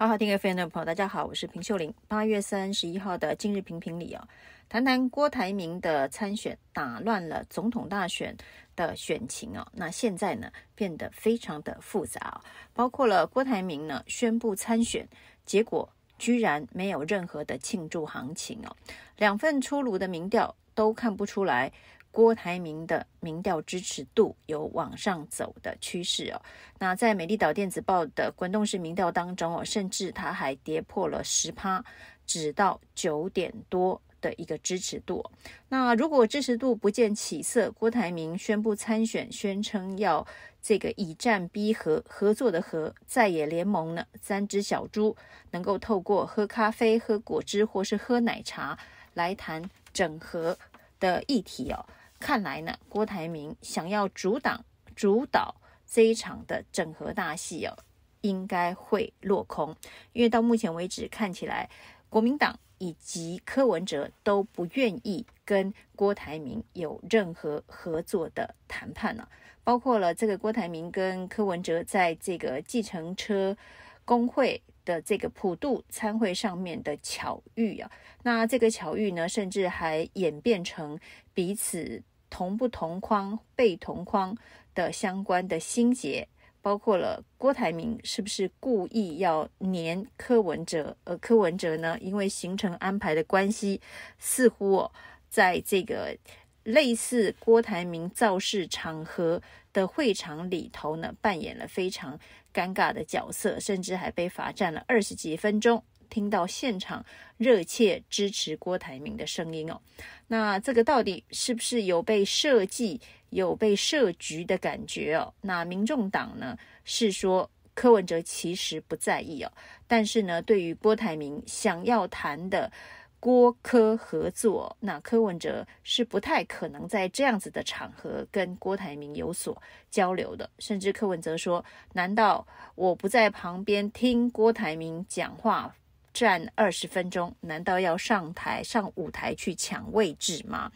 好好听 FM 的朋友，大家好，我是平秀玲。八月三十一号的今日评评里哦，谈谈郭台铭的参选打乱了总统大选的选情哦。那现在呢，变得非常的复杂哦，包括了郭台铭呢宣布参选，结果居然没有任何的庆祝行情哦。两份出炉的民调都看不出来。郭台铭的民调支持度有往上走的趋势哦。那在美丽岛电子报的滚动式民调当中哦，甚至他还跌破了十趴，只到九点多的一个支持度。那如果支持度不见起色，郭台铭宣布参选，宣称要这个以战逼和，合作的和在野联盟呢，三只小猪能够透过喝咖啡、喝果汁或是喝奶茶来谈整合的议题哦。看来呢，郭台铭想要主党主导这一场的整合大戏哦，应该会落空，因为到目前为止看起来，国民党以及柯文哲都不愿意跟郭台铭有任何合作的谈判呢、啊，包括了这个郭台铭跟柯文哲在这个计程车工会的这个普渡参会上面的巧遇啊，那这个巧遇呢，甚至还演变成彼此。同不同框、被同框的相关的心结，包括了郭台铭是不是故意要黏柯文哲，而柯文哲呢，因为行程安排的关系，似乎哦，在这个类似郭台铭造势场合的会场里头呢，扮演了非常尴尬的角色，甚至还被罚站了二十几分钟。听到现场热切支持郭台铭的声音哦，那这个到底是不是有被设计、有被设局的感觉哦？那民众党呢是说柯文哲其实不在意哦，但是呢，对于郭台铭想要谈的郭柯合作，那柯文哲是不太可能在这样子的场合跟郭台铭有所交流的，甚至柯文哲说：“难道我不在旁边听郭台铭讲话？”站二十分钟，难道要上台上舞台去抢位置吗？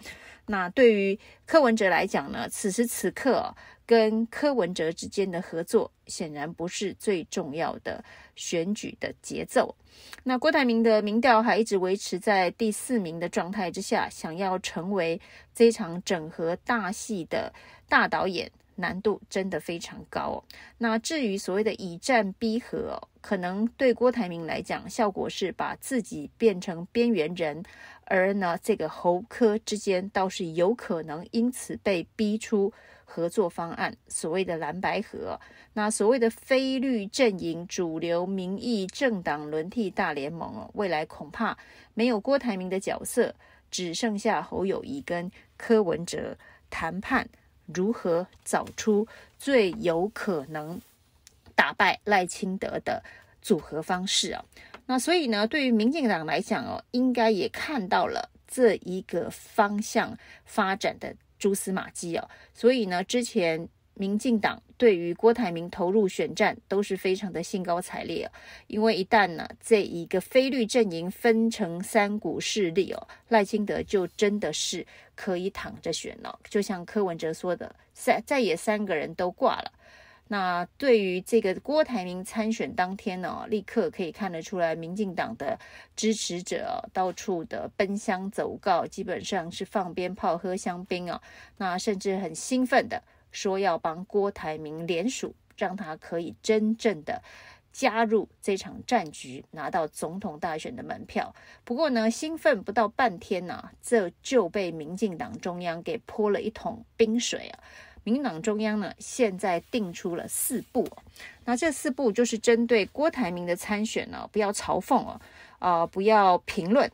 那对于柯文哲来讲呢？此时此刻跟柯文哲之间的合作，显然不是最重要的选举的节奏。那郭台铭的民调还一直维持在第四名的状态之下，想要成为这场整合大戏的大导演。难度真的非常高哦。那至于所谓的以战逼和，可能对郭台铭来讲，效果是把自己变成边缘人，而呢，这个侯科之间倒是有可能因此被逼出合作方案，所谓的蓝白合。那所谓的非绿阵营主流民意政党轮替大联盟哦，未来恐怕没有郭台铭的角色，只剩下侯友谊跟柯文哲谈判。如何找出最有可能打败赖清德的组合方式啊？那所以呢，对于民进党来讲哦，应该也看到了这一个方向发展的蛛丝马迹哦。所以呢，之前。民进党对于郭台铭投入选战都是非常的兴高采烈哦，因为一旦呢这一个非绿阵营分成三股势力哦，赖清德就真的是可以躺着选了。就像柯文哲说的，再再也三个人都挂了。那对于这个郭台铭参选当天呢，立刻可以看得出来，民进党的支持者到处的奔相走告，基本上是放鞭炮、喝香槟哦，那甚至很兴奋的。说要帮郭台铭联署，让他可以真正的加入这场战局，拿到总统大选的门票。不过呢，兴奋不到半天呢、这就被民进党中央给泼了一桶冰水啊！民党中央呢，现在定出了四步，那这四步就是针对郭台铭的参选呢，不要嘲讽哦，啊、呃，不要评论，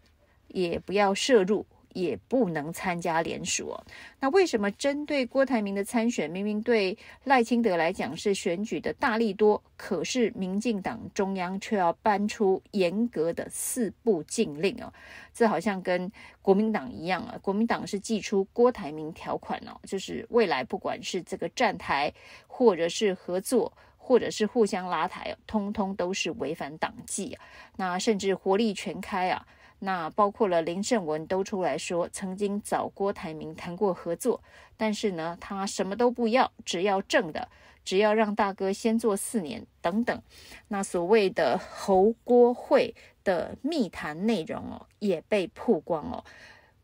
也不要涉入。也不能参加联署哦。那为什么针对郭台铭的参选，明明对赖清德来讲是选举的大利多，可是民进党中央却要搬出严格的四部禁令哦？这好像跟国民党一样啊。国民党是祭出郭台铭条款哦，就是未来不管是这个站台，或者是合作，或者是互相拉台，通通都是违反党纪啊。那甚至活力全开啊。那包括了林胜文都出来说，曾经找郭台铭谈过合作，但是呢，他什么都不要，只要正的，只要让大哥先做四年等等。那所谓的侯郭会的密谈内容哦，也被曝光哦。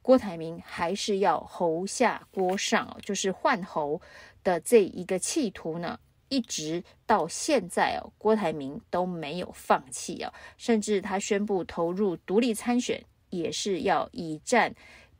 郭台铭还是要侯下郭上哦，就是换侯的这一个企图呢，一直到现在哦，郭台铭都没有放弃哦，甚至他宣布投入独立参选，也是要以战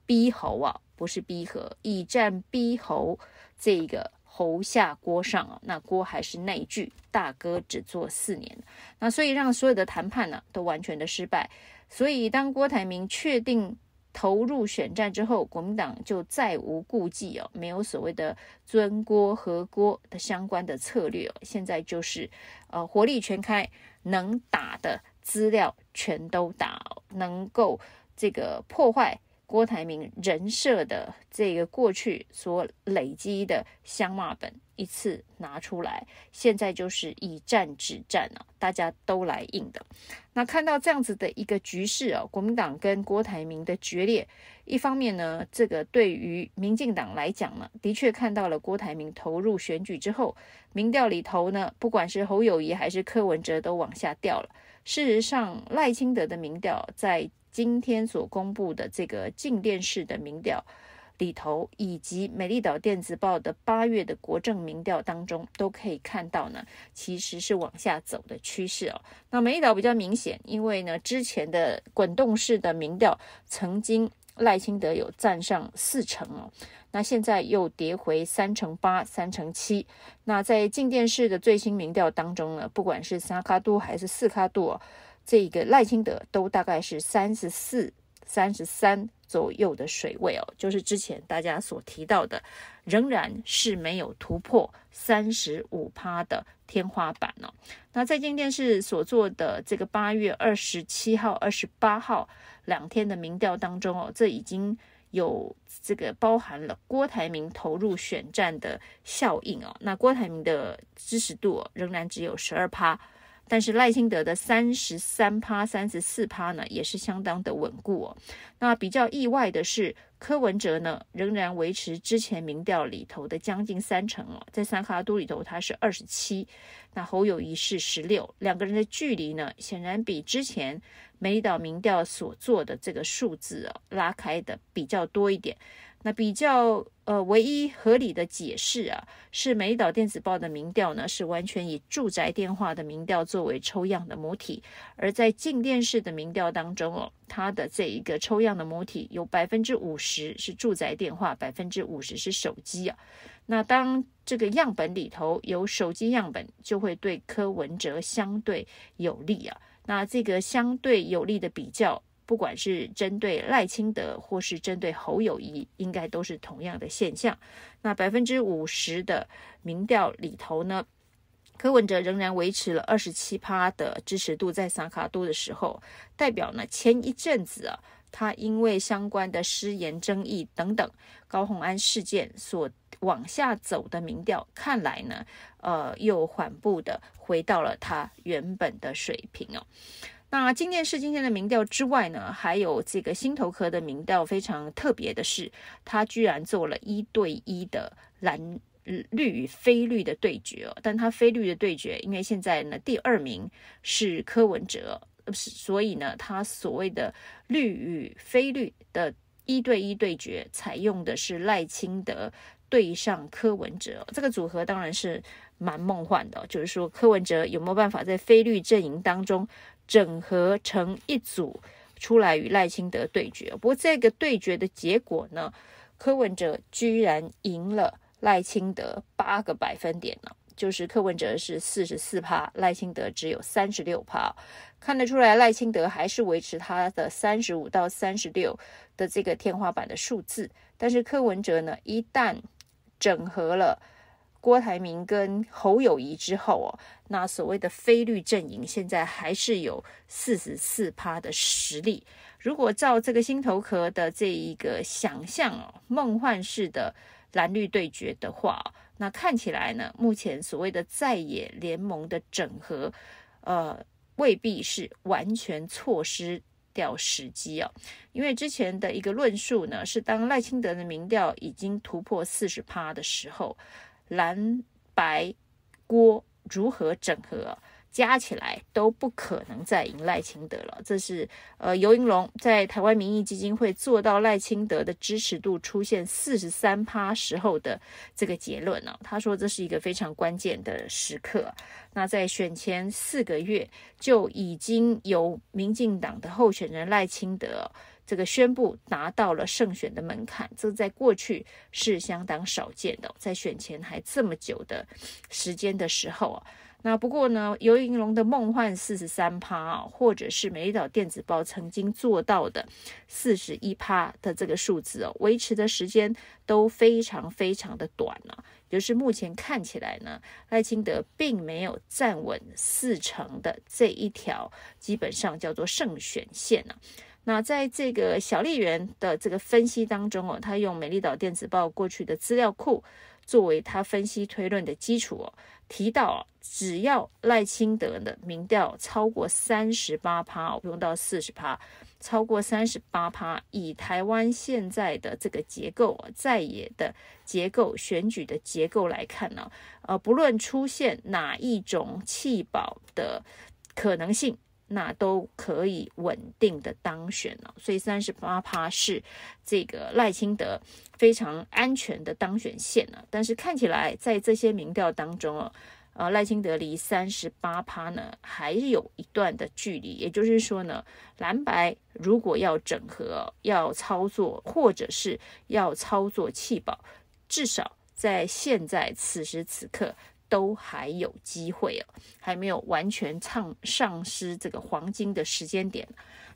逼侯啊，不是逼和，以战逼侯这个侯下郭上啊，那郭还是那一句，大哥只做四年，那所以让所有的谈判呢都完全的失败，所以当郭台铭确定。投入选战之后，国民党就再无顾忌哦，没有所谓的尊郭和郭的相关的策略哦，现在就是呃火力全开，能打的资料全都打，能够这个破坏。郭台铭人设的这个过去所累积的相骂本一次拿出来，现在就是以战止战啊，大家都来硬的。那看到这样子的一个局势啊，国民党跟郭台铭的决裂，一方面呢，这个对于民进党来讲呢，的确看到了郭台铭投入选举之后，民调里头呢，不管是侯友宜还是柯文哲都往下掉了。事实上，赖清德的民调在今天所公布的这个静电视的民调里头，以及美丽岛电子报的八月的国政民调当中，都可以看到呢，其实是往下走的趋势哦。那美丽岛比较明显，因为呢，之前的滚动式的民调曾经赖清德有站上四成哦，那现在又跌回三成八、三成七。那在静电视的最新民调当中呢，不管是三脚督还是四脚督哦。这个赖清德都大概是三十四、三十三左右的水位哦，就是之前大家所提到的，仍然是没有突破三十五趴的天花板哦。那在镜电视所做的这个八月二十七号、二十八号两天的民调当中哦，这已经有这个包含了郭台铭投入选战的效应哦。那郭台铭的支持度，仍然只有十二趴。但是赖清德的三十三趴、三十四趴呢，也是相当的稳固哦。那比较意外的是，柯文哲呢仍然维持之前民调里头的将近三成哦，在三脚督里头他是二十七，那侯友宜是十六，两个人的距离呢显然比之前美丽岛民调所做的这个数字哦拉开的比较多一点。那比较呃，唯一合理的解释啊，是美岛电子报的民调呢，是完全以住宅电话的民调作为抽样的母体，而在静电视的民调当中哦，它的这一个抽样的母体有百分之五十是住宅电话，百分之五十是手机啊。那当这个样本里头有手机样本，就会对柯文哲相对有利啊。那这个相对有利的比较。不管是针对赖清德或是针对侯友宜，应该都是同样的现象。那百分之五十的民调里头呢，柯文哲仍然维持了二十七趴的支持度，在三脚督的时候，代表呢前一阵子啊，他因为相关的失言争议等等高虹安事件所往下走的民调，看来呢，呃，又缓步的回到了他原本的水平哦。那今天是今天的民调之外呢，还有这个新头壳的民调非常特别的是，他居然做了一对一的蓝绿与非绿的对决哦。但他非绿的对决，因为现在呢第二名是柯文哲，所以呢他所谓的绿与非绿的一对一对决，采用的是赖清德对上柯文哲，这个组合当然是蛮梦幻的，就是说柯文哲有没有办法在非绿阵营当中。整合成一组出来与赖清德对决，不过这个对决的结果呢，柯文哲居然赢了赖清德八个百分点呢，就是柯文哲是四十四趴，赖清德只有三十六趴，看得出来赖清德还是维持他的三十五到三十六的这个天花板的数字，但是柯文哲呢，一旦整合了。郭台铭跟侯友宜之后哦，那所谓的非绿阵营现在还是有四十四趴的实力。如果照这个心头壳的这一个想象哦，梦幻式的蓝绿对决的话，那看起来呢，目前所谓的在野联盟的整合，呃，未必是完全错失掉时机哦。因为之前的一个论述呢，是当赖清德的民调已经突破四十趴的时候。蓝白郭如何整合，加起来都不可能再赢赖清德了。这是呃尤盈龙在台湾民意基金会做到赖清德的支持度出现四十三趴时候的这个结论呢、他说这是一个非常关键的时刻。那在选前四个月就已经由民进党的候选人赖清德这个宣布达到了胜选的门槛，这在过去是相当少见的，在选前还这么久的时间的时候啊。那不过呢，游银龙的梦幻四十三趴啊，或者是美丽岛电子报曾经做到的四十一趴的这个数字哦，维持的时间都非常非常的短了。就是目前看起来呢，赖清德并没有站稳四成的这一条，基本上叫做胜选线呢。那在这个小笠原的这个分析当中哦，他用美丽岛电子报过去的资料库作为他分析推论的基础哦。提到，只要赖清德的民调超过三十八趴，不用到四十趴，超过三十八趴，以台湾现在的这个结构，在野的结构、选举的结构来看呢，呃，不论出现哪一种弃保的可能性。那都可以稳定的当选了，所以三十八趴是这个赖清德非常安全的当选线了。但是看起来在这些民调当中哦，呃，赖清德离三十八趴呢还有一段的距离。也就是说呢，蓝白如果要整合、要操作，或者是要操作弃保，至少在现在此时此刻。都还有机会哦，还没有完全丧丧失这个黄金的时间点。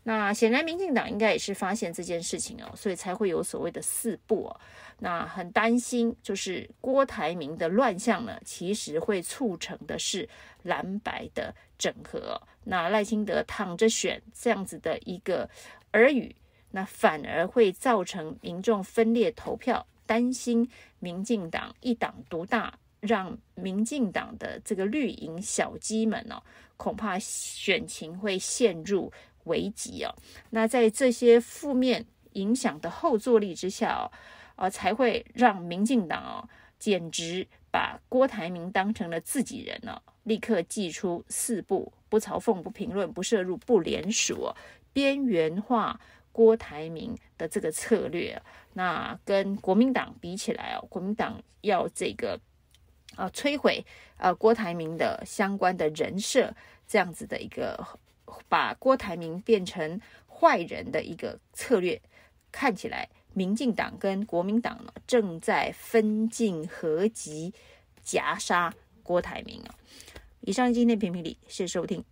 那显然，民进党应该也是发现这件事情哦，所以才会有所谓的四不哦。那很担心，就是郭台铭的乱象呢，其实会促成的是蓝白的整合。那赖清德躺着选这样子的一个耳语，那反而会造成民众分裂投票，担心民进党一党独大。让民进党的这个绿营小鸡们、哦，恐怕选情会陷入危机哦。那在这些负面影响的后坐力之下哦，呃，才会让民进党哦，简直把郭台铭当成了自己人、哦，立刻祭出四不：不嘲讽、不评论、不涉入、不联署、哦，边缘化郭台铭的这个策略。那跟国民党比起来哦，国民党要这个。啊，摧毁呃郭台铭的相关的人设，这样子的一个把郭台铭变成坏人的一个策略，看起来民进党跟国民党呢正在分进合击，夹杀郭台铭啊。以上今天评评理，谢谢收听。